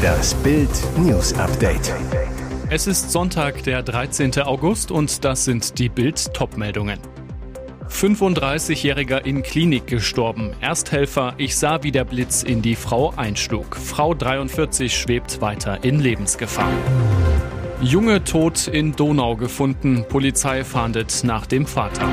Das Bild News Update. Es ist Sonntag, der 13. August und das sind die Bild Topmeldungen. 35-Jähriger in Klinik gestorben. Ersthelfer, ich sah, wie der Blitz in die Frau einschlug. Frau 43 schwebt weiter in Lebensgefahr. Junge tot in Donau gefunden. Polizei fahndet nach dem Vater.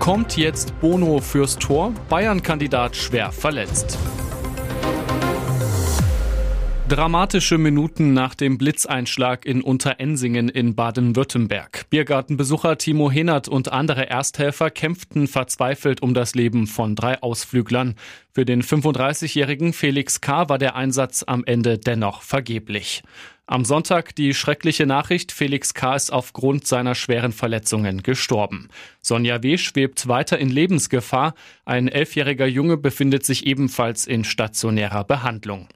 Kommt jetzt Bono fürs Tor? Bayern-Kandidat schwer verletzt. Dramatische Minuten nach dem Blitzeinschlag in Unterensingen in Baden-Württemberg. Biergartenbesucher Timo Henert und andere Ersthelfer kämpften verzweifelt um das Leben von drei Ausflüglern. Für den 35-jährigen Felix K. war der Einsatz am Ende dennoch vergeblich. Am Sonntag die schreckliche Nachricht, Felix K. ist aufgrund seiner schweren Verletzungen gestorben. Sonja W. schwebt weiter in Lebensgefahr. Ein elfjähriger Junge befindet sich ebenfalls in stationärer Behandlung.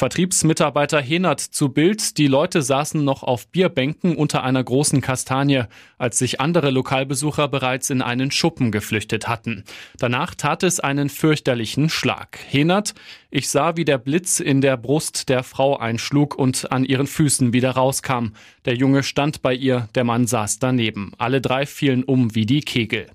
Vertriebsmitarbeiter Henert zu Bild, die Leute saßen noch auf Bierbänken unter einer großen Kastanie, als sich andere Lokalbesucher bereits in einen Schuppen geflüchtet hatten. Danach tat es einen fürchterlichen Schlag. Henert, ich sah, wie der Blitz in der Brust der Frau einschlug und an ihren Füßen wieder rauskam. Der Junge stand bei ihr, der Mann saß daneben. Alle drei fielen um wie die Kegel.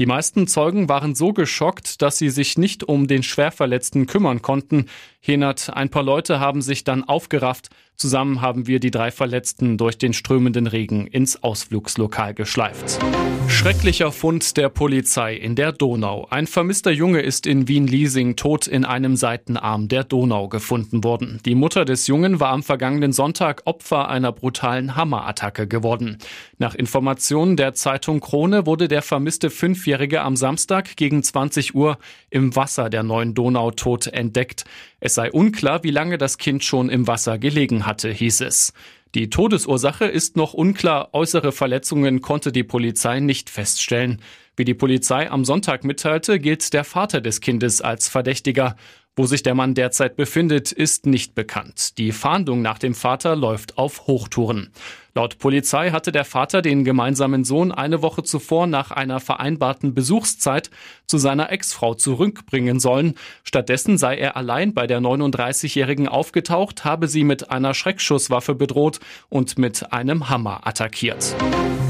Die meisten Zeugen waren so geschockt, dass sie sich nicht um den Schwerverletzten kümmern konnten. Henert, ein paar Leute haben sich dann aufgerafft. Zusammen haben wir die drei Verletzten durch den strömenden Regen ins Ausflugslokal geschleift. Schrecklicher Fund der Polizei in der Donau. Ein vermisster Junge ist in Wien-Liesing tot in einem Seitenarm der Donau gefunden worden. Die Mutter des Jungen war am vergangenen Sonntag Opfer einer brutalen Hammerattacke geworden. Nach Informationen der Zeitung Krone wurde der vermisste Fünfjährige am Samstag gegen 20 Uhr im Wasser der neuen Donau tot entdeckt. Es sei unklar, wie lange das Kind schon im Wasser gelegen hatte, hieß es. Die Todesursache ist noch unklar. Äußere Verletzungen konnte die Polizei nicht feststellen. Wie die Polizei am Sonntag mitteilte, gilt der Vater des Kindes als Verdächtiger. Wo sich der Mann derzeit befindet, ist nicht bekannt. Die Fahndung nach dem Vater läuft auf Hochtouren. Laut Polizei hatte der Vater den gemeinsamen Sohn eine Woche zuvor nach einer vereinbarten Besuchszeit zu seiner Ex-Frau zurückbringen sollen. Stattdessen sei er allein bei der 39-Jährigen aufgetaucht, habe sie mit einer Schreckschusswaffe bedroht und mit einem Hammer attackiert.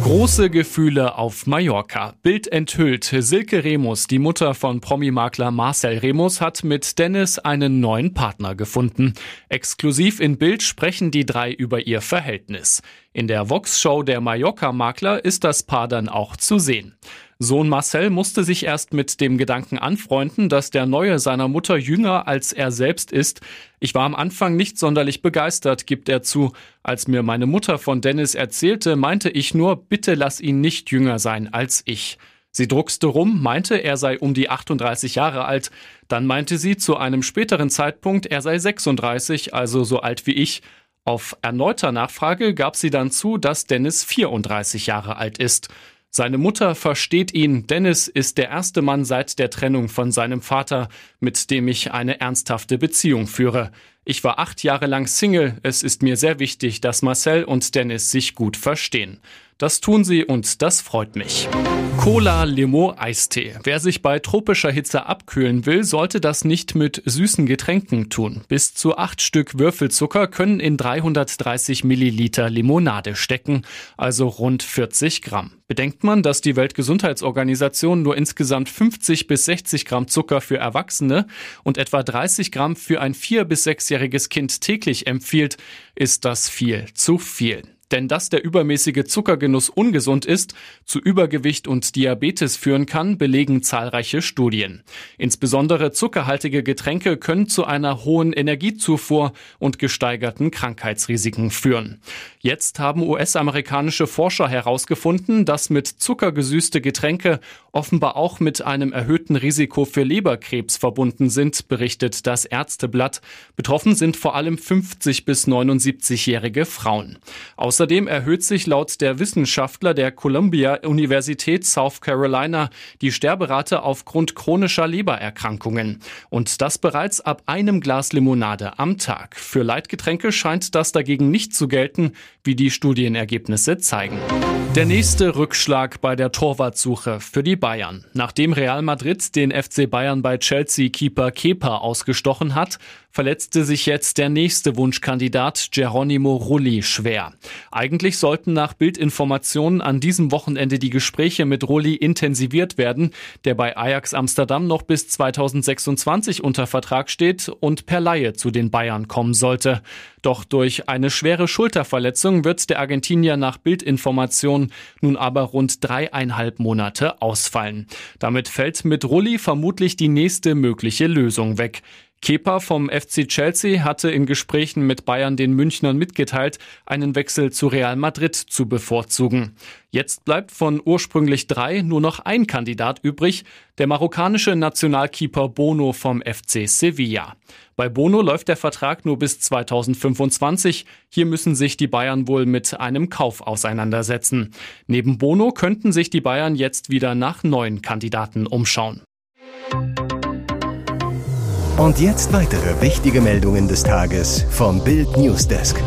Große Gefühle auf Mallorca. Bild enthüllt. Silke Remus, die Mutter von Promi-Makler Marcel Remus, hat mit Dennis einen neuen Partner gefunden. Exklusiv in Bild sprechen die drei über ihr Verhältnis. In der Vox-Show der Mallorca-Makler ist das Paar dann auch zu sehen. Sohn Marcel musste sich erst mit dem Gedanken anfreunden, dass der Neue seiner Mutter jünger als er selbst ist. Ich war am Anfang nicht sonderlich begeistert, gibt er zu. Als mir meine Mutter von Dennis erzählte, meinte ich nur, bitte lass ihn nicht jünger sein als ich. Sie druckste rum, meinte, er sei um die 38 Jahre alt. Dann meinte sie zu einem späteren Zeitpunkt, er sei 36, also so alt wie ich. Auf erneuter Nachfrage gab sie dann zu, dass Dennis 34 Jahre alt ist. Seine Mutter versteht ihn. Dennis ist der erste Mann seit der Trennung von seinem Vater, mit dem ich eine ernsthafte Beziehung führe. Ich war acht Jahre lang Single. Es ist mir sehr wichtig, dass Marcel und Dennis sich gut verstehen. Das tun sie und das freut mich. Cola Limo Eistee. Wer sich bei tropischer Hitze abkühlen will, sollte das nicht mit süßen Getränken tun. Bis zu acht Stück Würfelzucker können in 330 Milliliter Limonade stecken, also rund 40 Gramm. Bedenkt man, dass die Weltgesundheitsorganisation nur insgesamt 50 bis 60 Gramm Zucker für Erwachsene und etwa 30 Gramm für ein vier- bis sechsjähriges Kind täglich empfiehlt, ist das viel zu viel. Denn dass der übermäßige Zuckergenuss ungesund ist, zu Übergewicht und Diabetes führen kann, belegen zahlreiche Studien. Insbesondere zuckerhaltige Getränke können zu einer hohen Energiezufuhr und gesteigerten Krankheitsrisiken führen. Jetzt haben US-amerikanische Forscher herausgefunden, dass mit Zucker gesüßte Getränke offenbar auch mit einem erhöhten Risiko für Leberkrebs verbunden sind, berichtet das Ärzteblatt. Betroffen sind vor allem 50 bis 79-jährige Frauen. Außer Außerdem erhöht sich laut der Wissenschaftler der Columbia Universität South Carolina die Sterberate aufgrund chronischer Lebererkrankungen. Und das bereits ab einem Glas Limonade am Tag. Für Leitgetränke scheint das dagegen nicht zu gelten, wie die Studienergebnisse zeigen. Der nächste Rückschlag bei der Torwartsuche für die Bayern. Nachdem Real Madrid den FC Bayern bei Chelsea-Keeper Kepa ausgestochen hat, verletzte sich jetzt der nächste Wunschkandidat Geronimo Rulli schwer. Eigentlich sollten nach Bildinformationen an diesem Wochenende die Gespräche mit Rulli intensiviert werden, der bei Ajax Amsterdam noch bis 2026 unter Vertrag steht und per Laie zu den Bayern kommen sollte. Doch durch eine schwere Schulterverletzung wird der Argentinier nach Bildinformationen nun aber rund dreieinhalb Monate ausfallen. Damit fällt mit Rulli vermutlich die nächste mögliche Lösung weg. Kepa vom FC Chelsea hatte in Gesprächen mit Bayern den Münchnern mitgeteilt, einen Wechsel zu Real Madrid zu bevorzugen. Jetzt bleibt von ursprünglich drei nur noch ein Kandidat übrig, der marokkanische Nationalkeeper Bono vom FC Sevilla. Bei Bono läuft der Vertrag nur bis 2025. Hier müssen sich die Bayern wohl mit einem Kauf auseinandersetzen. Neben Bono könnten sich die Bayern jetzt wieder nach neuen Kandidaten umschauen. Und jetzt weitere wichtige Meldungen des Tages vom Bild Newsdesk.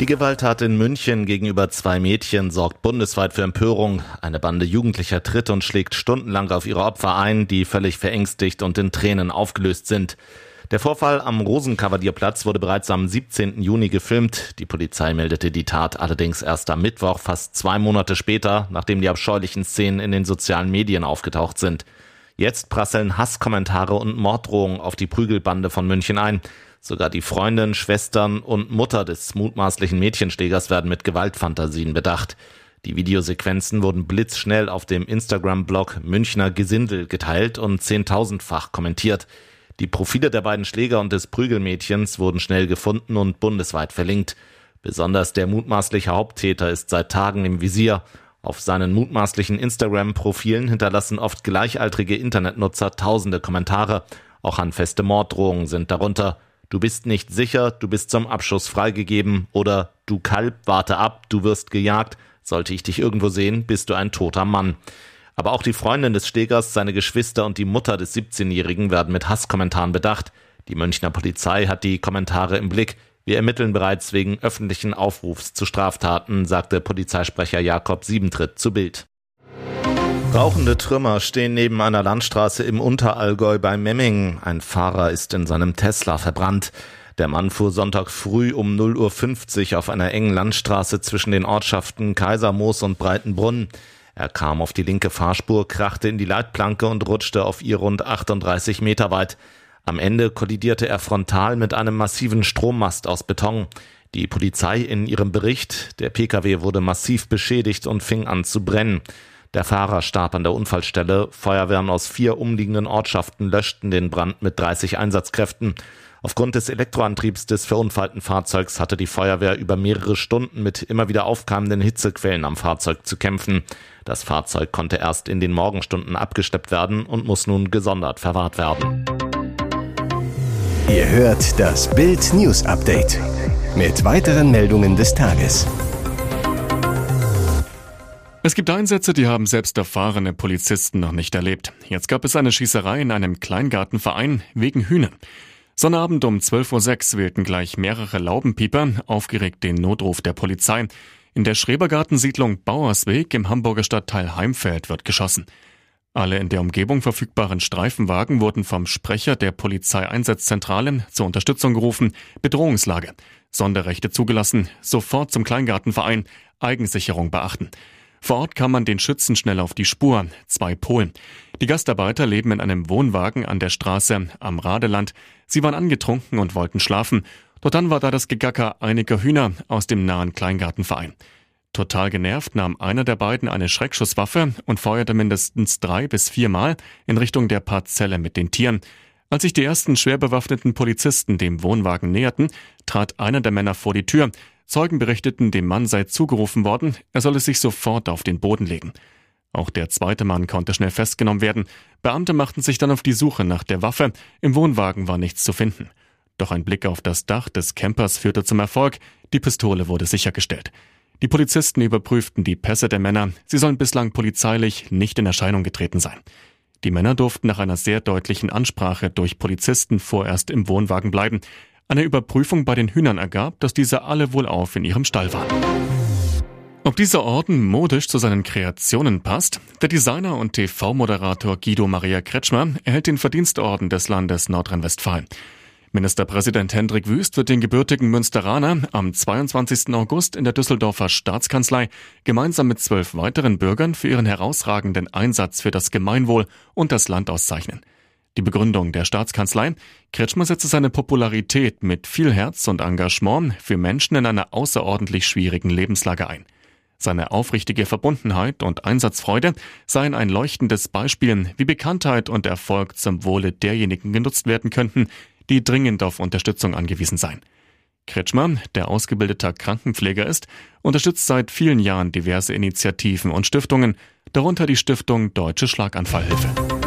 Die Gewalttat in München gegenüber zwei Mädchen sorgt bundesweit für Empörung. Eine Bande Jugendlicher tritt und schlägt stundenlang auf ihre Opfer ein, die völlig verängstigt und in Tränen aufgelöst sind. Der Vorfall am Rosenkavalierplatz wurde bereits am 17. Juni gefilmt. Die Polizei meldete die Tat allerdings erst am Mittwoch, fast zwei Monate später, nachdem die abscheulichen Szenen in den sozialen Medien aufgetaucht sind. Jetzt prasseln Hasskommentare und Morddrohungen auf die Prügelbande von München ein. Sogar die Freundin, Schwestern und Mutter des mutmaßlichen Mädchenschlägers werden mit Gewaltfantasien bedacht. Die Videosequenzen wurden blitzschnell auf dem Instagram-Blog Münchner Gesindel geteilt und zehntausendfach kommentiert. Die Profile der beiden Schläger und des Prügelmädchens wurden schnell gefunden und bundesweit verlinkt. Besonders der mutmaßliche Haupttäter ist seit Tagen im Visier. Auf seinen mutmaßlichen Instagram-Profilen hinterlassen oft gleichaltrige Internetnutzer tausende Kommentare. Auch handfeste Morddrohungen sind darunter. Du bist nicht sicher, du bist zum Abschuss freigegeben oder du Kalb, warte ab, du wirst gejagt. Sollte ich dich irgendwo sehen, bist du ein toter Mann. Aber auch die Freundin des Stegers, seine Geschwister und die Mutter des 17-Jährigen werden mit Hasskommentaren bedacht. Die Münchner Polizei hat die Kommentare im Blick. Wir ermitteln bereits wegen öffentlichen Aufrufs zu Straftaten, sagte Polizeisprecher Jakob Siebentritt zu Bild. Rauchende Trümmer stehen neben einer Landstraße im Unterallgäu bei Memmingen. Ein Fahrer ist in seinem Tesla verbrannt. Der Mann fuhr Sonntag früh um 0.50 Uhr auf einer engen Landstraße zwischen den Ortschaften Kaisermoos und Breitenbrunn. Er kam auf die linke Fahrspur, krachte in die Leitplanke und rutschte auf ihr rund 38 Meter weit. Am Ende kollidierte er frontal mit einem massiven Strommast aus Beton. Die Polizei in ihrem Bericht, der Pkw wurde massiv beschädigt und fing an zu brennen. Der Fahrer starb an der Unfallstelle. Feuerwehren aus vier umliegenden Ortschaften löschten den Brand mit 30 Einsatzkräften. Aufgrund des Elektroantriebs des verunfallten Fahrzeugs hatte die Feuerwehr über mehrere Stunden mit immer wieder aufkeimenden Hitzequellen am Fahrzeug zu kämpfen. Das Fahrzeug konnte erst in den Morgenstunden abgeschleppt werden und muss nun gesondert verwahrt werden. Ihr hört das Bild News Update mit weiteren Meldungen des Tages. Es gibt Einsätze, die haben selbst erfahrene Polizisten noch nicht erlebt. Jetzt gab es eine Schießerei in einem Kleingartenverein wegen Hühnern. Sonnabend um 12.06 Uhr wählten gleich mehrere Laubenpieper aufgeregt den Notruf der Polizei. In der Schrebergartensiedlung Bauersweg im Hamburger Stadtteil Heimfeld wird geschossen. Alle in der Umgebung verfügbaren Streifenwagen wurden vom Sprecher der Polizeieinsatzzentrale zur Unterstützung gerufen. Bedrohungslage. Sonderrechte zugelassen. Sofort zum Kleingartenverein. Eigensicherung beachten. Vor Ort kam man den Schützen schnell auf die Spur. Zwei Polen. Die Gastarbeiter leben in einem Wohnwagen an der Straße am Radeland. Sie waren angetrunken und wollten schlafen. Doch dann war da das Gegacker einiger Hühner aus dem nahen Kleingartenverein. Total genervt nahm einer der beiden eine Schreckschusswaffe und feuerte mindestens drei bis viermal in Richtung der Parzelle mit den Tieren. Als sich die ersten schwer bewaffneten Polizisten dem Wohnwagen näherten, trat einer der Männer vor die Tür. Zeugen berichteten, dem Mann sei zugerufen worden, er solle sich sofort auf den Boden legen. Auch der zweite Mann konnte schnell festgenommen werden. Beamte machten sich dann auf die Suche nach der Waffe. Im Wohnwagen war nichts zu finden. Doch ein Blick auf das Dach des Campers führte zum Erfolg. Die Pistole wurde sichergestellt. Die Polizisten überprüften die Pässe der Männer. Sie sollen bislang polizeilich nicht in Erscheinung getreten sein. Die Männer durften nach einer sehr deutlichen Ansprache durch Polizisten vorerst im Wohnwagen bleiben. Eine Überprüfung bei den Hühnern ergab, dass diese alle wohlauf in ihrem Stall waren. Ob dieser Orden modisch zu seinen Kreationen passt? Der Designer und TV-Moderator Guido Maria Kretschmer erhält den Verdienstorden des Landes Nordrhein-Westfalen. Ministerpräsident Hendrik Wüst wird den gebürtigen Münsteraner am 22. August in der Düsseldorfer Staatskanzlei gemeinsam mit zwölf weiteren Bürgern für ihren herausragenden Einsatz für das Gemeinwohl und das Land auszeichnen. Die Begründung der Staatskanzlei, Kretschmer setze seine Popularität mit viel Herz und Engagement für Menschen in einer außerordentlich schwierigen Lebenslage ein. Seine aufrichtige Verbundenheit und Einsatzfreude seien ein leuchtendes Beispiel, wie Bekanntheit und Erfolg zum Wohle derjenigen genutzt werden könnten, die dringend auf Unterstützung angewiesen seien. Kretschmer, der ausgebildeter Krankenpfleger ist, unterstützt seit vielen Jahren diverse Initiativen und Stiftungen, darunter die Stiftung Deutsche Schlaganfallhilfe.